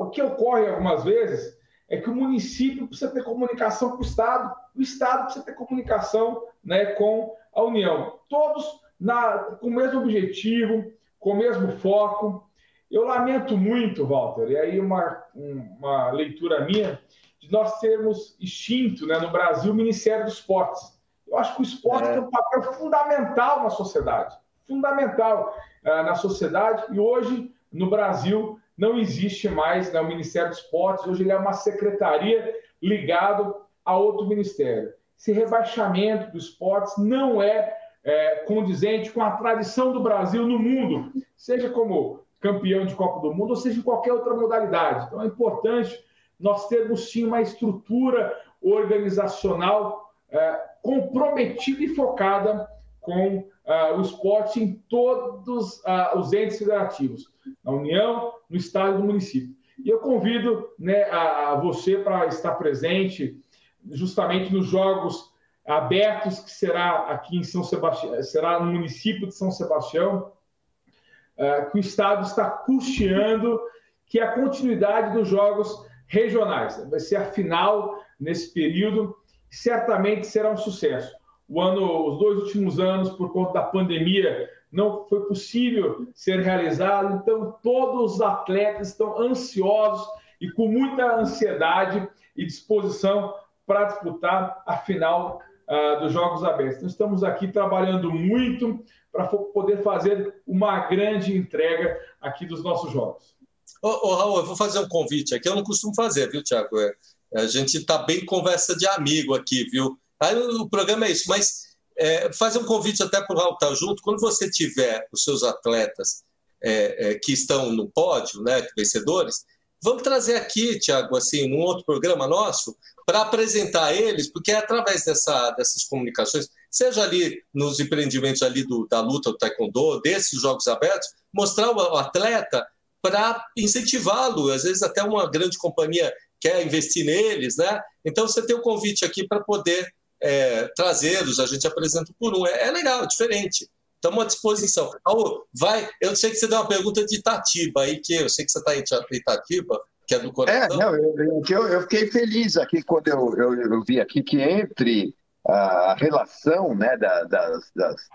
O que ocorre algumas vezes é que o município precisa ter comunicação com o Estado, o Estado precisa ter comunicação né, com a União. Todos na, com o mesmo objetivo, com o mesmo foco. Eu lamento muito, Walter, e aí uma, uma leitura minha, de nós termos extinto né, no Brasil o Ministério dos Esportes. Eu acho que o esporte é. tem um papel fundamental na sociedade, fundamental uh, na sociedade. E hoje, no Brasil, não existe mais né, o Ministério dos Esportes, hoje ele é uma secretaria ligado a outro ministério. Esse rebaixamento do esportes não é, é condizente com a tradição do Brasil no mundo, seja como campeão de Copa do Mundo, ou seja em qualquer outra modalidade. Então é importante nós termos sim uma estrutura organizacional é, comprometida e focada com é, o esporte em todos uh, os entes federativos, na União, no Estado e no município. E eu convido né, a, a você para estar presente justamente nos Jogos Abertos, que será aqui em São Sebastião, será no município de São Sebastião, uh, que o Estado está custeando, que é a continuidade dos Jogos Regionais. Vai ser a final nesse período, certamente será um sucesso. Ano, os dois últimos anos, por conta da pandemia, não foi possível ser realizado, então todos os atletas estão ansiosos e com muita ansiedade e disposição para disputar a final uh, dos Jogos Abertos. Então, estamos aqui trabalhando muito para poder fazer uma grande entrega aqui dos nossos Jogos. Ô, ô, Raul, eu vou fazer um convite aqui, eu não costumo fazer, viu, Tiago? É, a gente está bem conversa de amigo aqui, viu? Aí o programa é isso, mas é, fazer um convite até para o Raul estar junto. Quando você tiver os seus atletas é, é, que estão no pódio, né, vencedores, vamos trazer aqui, Tiago, assim, num outro programa nosso, para apresentar eles, porque é através dessa, dessas comunicações, seja ali nos empreendimentos ali do, da luta do taekwondo, desses jogos abertos, mostrar o atleta para incentivá-lo. Às vezes até uma grande companhia quer investir neles, né? Então você tem o um convite aqui para poder é, trazê-los, a gente apresenta por um. É, é legal, é diferente. Estamos à disposição. Raul, vai. Eu sei que você deu uma pergunta de Itatiba aí, que eu sei que você está em Itatiba, que é do coração. É, não, eu, eu, eu fiquei feliz aqui quando eu, eu, eu, vi aqui que entre a relação né, da, das, das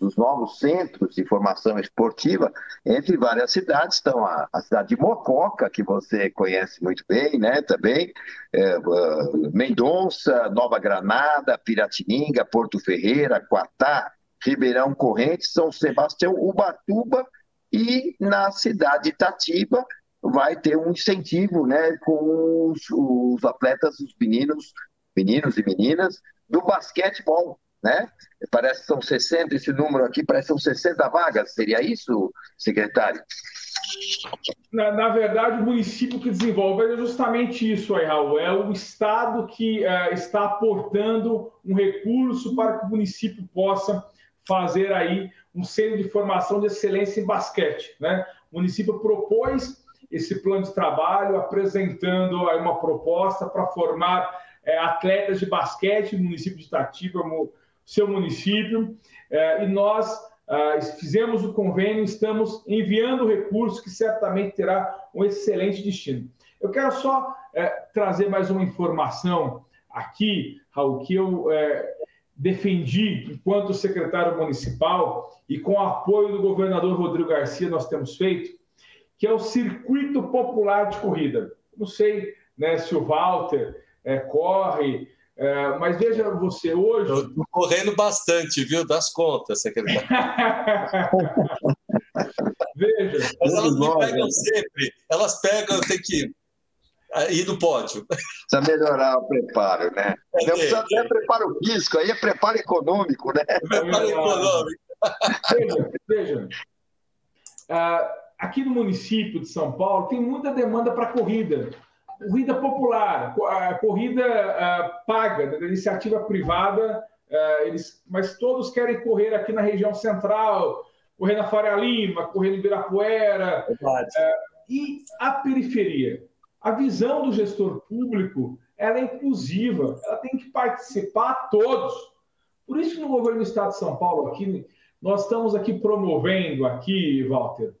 dos novos centros de formação esportiva entre várias cidades. Estão a, a, cidade de Mococa, que você conhece muito bem, né? Também, é, uh, Mendonça, Nova Granada, Piratininga, Porto Ferreira, Quatá, Ribeirão Corrente, São Sebastião, Ubatuba e na cidade de Itatiba vai ter um incentivo né, com os, os atletas, os meninos, meninos e meninas do basquetebol né? Parece que são 60, esse número aqui parece que são 60 vagas, seria isso, secretário? Na, na, verdade, o município que desenvolve é justamente isso aí, Raul. É o Estado que uh, está aportando um recurso para que o município possa fazer aí um centro de formação de excelência em basquete. Né? O município propôs esse plano de trabalho, apresentando aí uma proposta para formar é, atletas de basquete no município de Itatiba, seu município, eh, e nós ah, fizemos o convênio, estamos enviando recursos que certamente terá um excelente destino. Eu quero só eh, trazer mais uma informação aqui, Raul, que eu eh, defendi enquanto secretário municipal e com o apoio do governador Rodrigo Garcia nós temos feito, que é o Circuito Popular de Corrida. Não sei né, se o Walter é, corre, é, mas veja você, hoje. Estou correndo bastante, viu? Das contas, secretário. veja. Mas elas me pegam sempre. Elas pegam, eu tenho que ir no pódio. Precisa melhorar o preparo, né? É, Não precisa é, preparo físico, aí é preparo econômico, né? É preparo econômico. Veja, veja. Uh, aqui no município de São Paulo tem muita demanda para corrida corrida popular, a corrida uh, paga, da iniciativa privada, uh, eles, mas todos querem correr aqui na região central, correr na Faria Lima, correr no Ibirapuera. Uh, e a periferia? A visão do gestor público ela é inclusiva, ela tem que participar todos. Por isso, no governo do Estado de São Paulo, aqui, nós estamos aqui promovendo, aqui, Walter,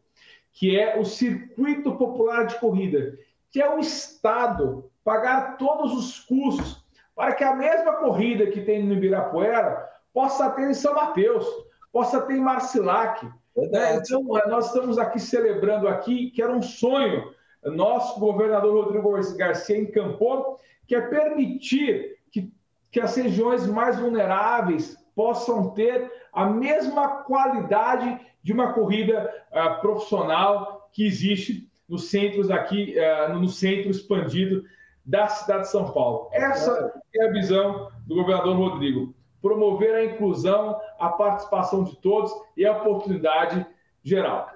que é o Circuito Popular de Corrida, que é o Estado pagar todos os custos para que a mesma corrida que tem no Ibirapuera possa ter em São Mateus, possa ter em Marcilac. Né? Então, é, nós estamos aqui celebrando aqui que era um sonho nosso governador Rodrigo Garcia encampou, que é permitir que que as regiões mais vulneráveis possam ter a mesma qualidade de uma corrida uh, profissional que existe nos centros aqui, uh, no centro expandido da cidade de São Paulo. Essa é a visão do governador Rodrigo. Promover a inclusão, a participação de todos e a oportunidade geral.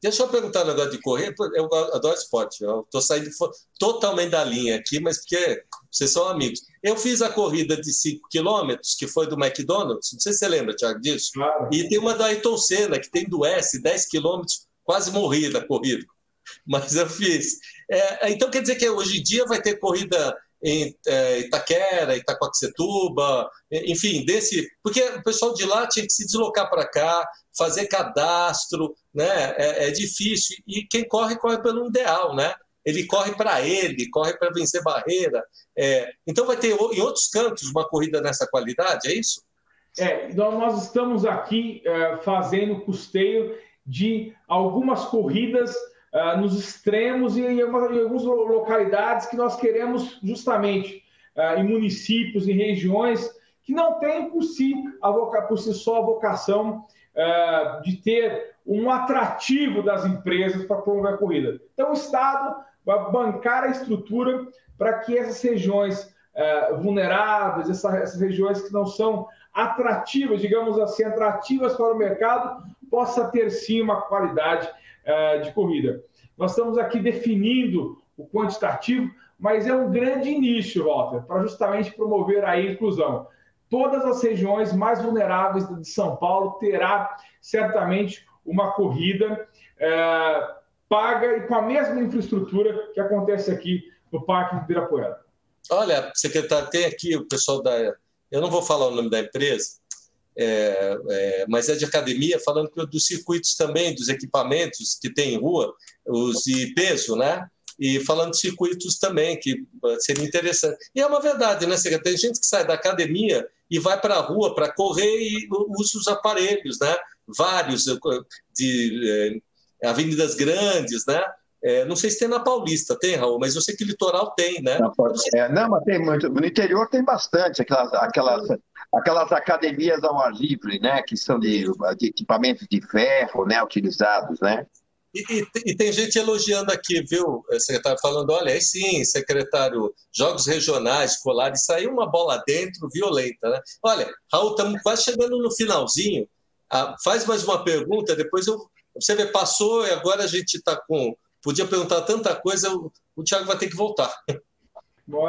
Deixa eu perguntar um negócio de correr, eu adoro esporte, eu estou saindo totalmente da linha aqui, mas porque vocês são amigos. Eu fiz a corrida de 5 quilômetros, que foi do McDonald's, não sei se você lembra, Thiago, disso. Claro. E tem uma da Ayrton Senna, que tem do S, 10 quilômetros, quase morri na corrida, mas eu fiz. É, então quer dizer que hoje em dia vai ter corrida em é, Itaquera, Itacoaxetuba, enfim, desse. Porque o pessoal de lá tinha que se deslocar para cá, fazer cadastro, né? É, é, difícil. E quem corre, corre pelo ideal, né? Ele corre para ele, corre para vencer barreira. É, então vai ter em outros cantos uma corrida nessa qualidade, é isso? É, nós estamos aqui é, fazendo custeio de algumas corridas uh, nos extremos e em, uma, em, algumas localidades que nós queremos justamente uh, em municípios, em regiões que não têm por si, a voca, por si só a vocação uh, de ter um atrativo das empresas para promover a corrida. Então, o Estado vai bancar a estrutura para que essas regiões vulneráveis, essa, essas regiões que não são atrativas, digamos assim, atrativas para o mercado, possa ter sim uma qualidade uh, de corrida. Nós estamos aqui definindo o quantitativo, mas é um grande início, Walter, para justamente promover a inclusão. Todas as regiões mais vulneráveis de São Paulo terá certamente uma corrida uh, paga e com a mesma infraestrutura que acontece aqui no Parque de Ibirapuera. Olha, secretário, tem aqui o pessoal da. Eu não vou falar o nome da empresa, é, é, mas é de academia, falando dos circuitos também, dos equipamentos que tem em rua, os de peso, né? E falando de circuitos também, que seria interessante. E é uma verdade, né? Tem gente que sai da academia e vai para a rua para correr e usa os aparelhos, né? Vários de é, avenidas grandes, né? É, não sei se tem na Paulista, tem, Raul, mas eu sei que litoral tem, né? Não, é, não mas tem muito. No interior tem bastante, aquelas, aquelas aquelas academias ao ar livre, né, que são de, de equipamentos de ferro, né, utilizados, né? E, e, e, tem gente elogiando aqui, viu, secretário, falando, olha, aí sim, secretário, jogos regionais, escolares, saiu uma bola dentro violenta, né? Olha, Raul, estamos quase chegando no finalzinho, ah, faz mais uma pergunta, depois eu, você vê, passou e agora a gente está com, podia perguntar tanta coisa, o, o Tiago vai ter que voltar.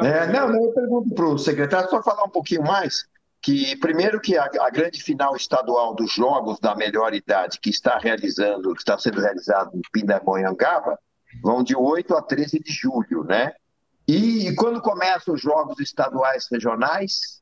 É, não, não, eu pergunto para o secretário, só falar um pouquinho mais, que primeiro que a, a, grande final estadual dos jogos da melhor idade que está realizando, que está sendo realizado em Pindamonhangaba, vão de 8 a 13 de julho, né? E, e quando começam os jogos estaduais regionais?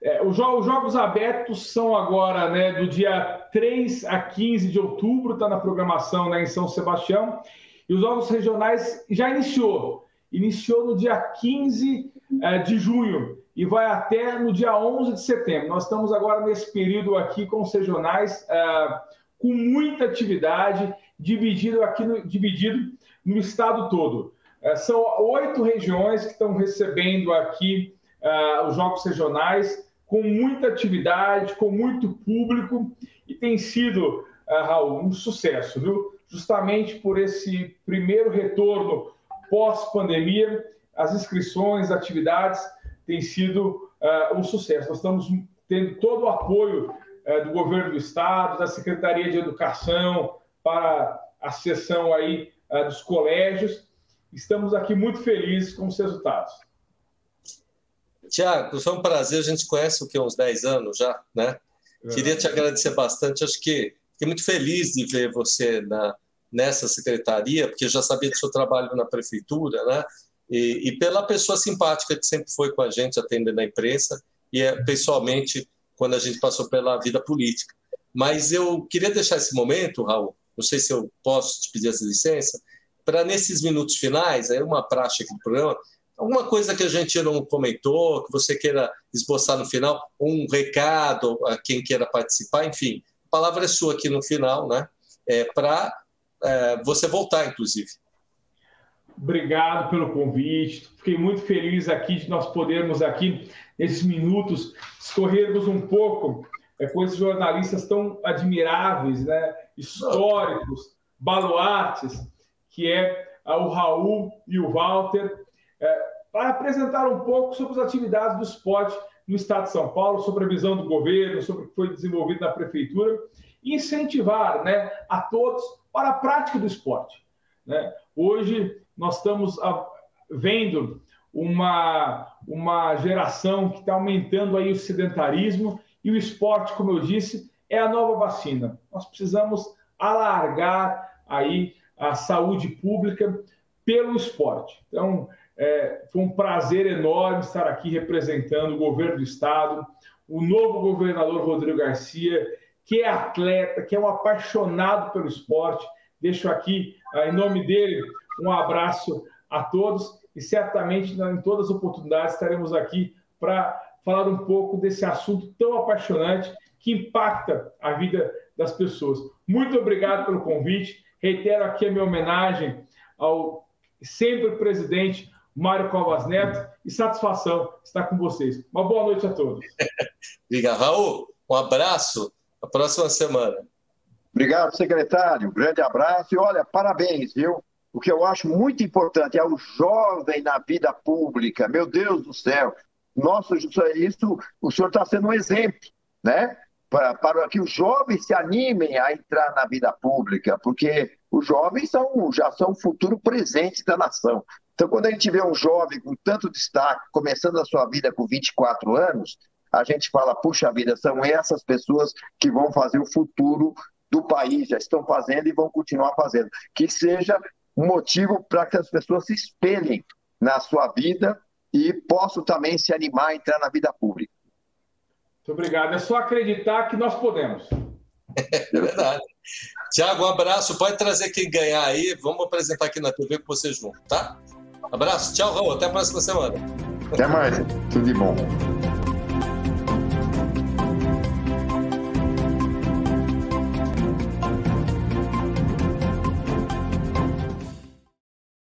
É, os, jogos, os, jogos abertos são agora né, do dia 3 a 15 de outubro, está na programação né, em São Sebastião, e os jogos regionais já iniciou. Iniciou no dia 15 é, de junho e vai até no dia 11 de setembro. Nós estamos agora nesse período aqui com os regionais uh, com muita atividade, dividido aqui no, dividido no estado todo. Uh, são oito regiões que estão recebendo aqui uh, os jogos regionais com muita atividade, com muito público e tem sido, Raul, um sucesso, viu? Justamente por esse primeiro retorno pós-pandemia, as inscrições, atividades tem sido uh, um sucesso. Nós estamos tendo todo o apoio uh, do governo do estado, da Secretaria de Educação para a sessão aí uh, dos colégios. Estamos aqui muito felizes com os resultados. Tiago, foi um prazer. A gente conhece o que uns 10 anos já, né? É. Queria te agradecer bastante. Acho que fiquei muito feliz de ver você na, nessa secretaria, porque eu já sabia do seu trabalho na prefeitura, né? E, e, pela pessoa simpática que sempre foi com a gente atendendo a imprensa e é, pessoalmente quando a gente passou pela vida política. Mas eu queria deixar esse momento, Raul, não sei se eu posso te pedir essa licença, para nesses minutos finais, é uma praxe aqui do programa, alguma coisa que a gente não comentou, que você queira esboçar no final, um recado a quem queira participar, enfim, a palavra é sua aqui no final, né? É, para é, você voltar, inclusive. Obrigado pelo convite. Fiquei muito feliz aqui de nós podermos aqui, nesses minutos, escorrermos um pouco é, com esses jornalistas tão admiráveis, né, históricos, baluartes, que é o Raul e o Walter, é, para apresentar um pouco sobre as atividades do esporte no Estado de São Paulo, sobre a visão do governo, sobre o que foi desenvolvido na prefeitura, e incentivar né, a todos para a prática do esporte. Né? Hoje nós estamos vendo uma, uma geração que está aumentando aí o sedentarismo e o esporte, como eu disse, é a nova vacina. Nós precisamos alargar aí a saúde pública pelo esporte. Então, é, foi um prazer enorme estar aqui representando o governo do estado, o novo governador Rodrigo Garcia, que é atleta, que é um apaixonado pelo esporte. Deixo aqui, em nome dele, um abraço a todos e certamente em todas as oportunidades estaremos aqui para falar um pouco desse assunto tão apaixonante que impacta a vida das pessoas. Muito obrigado pelo convite. Reitero aqui a minha homenagem ao sempre presidente Mário Covas Neto e satisfação estar com vocês. Uma boa noite a todos. Obrigado, Raul. Um abraço. A próxima semana. Obrigado, secretário. Um grande abraço e olha, parabéns, viu? O que eu acho muito importante é o jovem na vida pública. Meu Deus do céu. Nossa, isso, o senhor está sendo um exemplo, né? Para, para que os jovens se animem a entrar na vida pública, porque os jovens são, já são o futuro presente da nação. Então, quando a gente vê um jovem com tanto destaque, começando a sua vida com 24 anos, a gente fala, puxa vida, são essas pessoas que vão fazer o futuro do país, já estão fazendo e vão continuar fazendo. Que seja um motivo para que as pessoas se espelhem na sua vida e possam também se animar a entrar na vida pública. Muito obrigado. É só acreditar que nós podemos. É verdade. Tiago, um abraço. Pode trazer quem ganhar aí. Vamos apresentar aqui na TV com você junto, tá? Abraço. Tchau, Raul. Até a próxima semana. Até mais. Tudo de bom.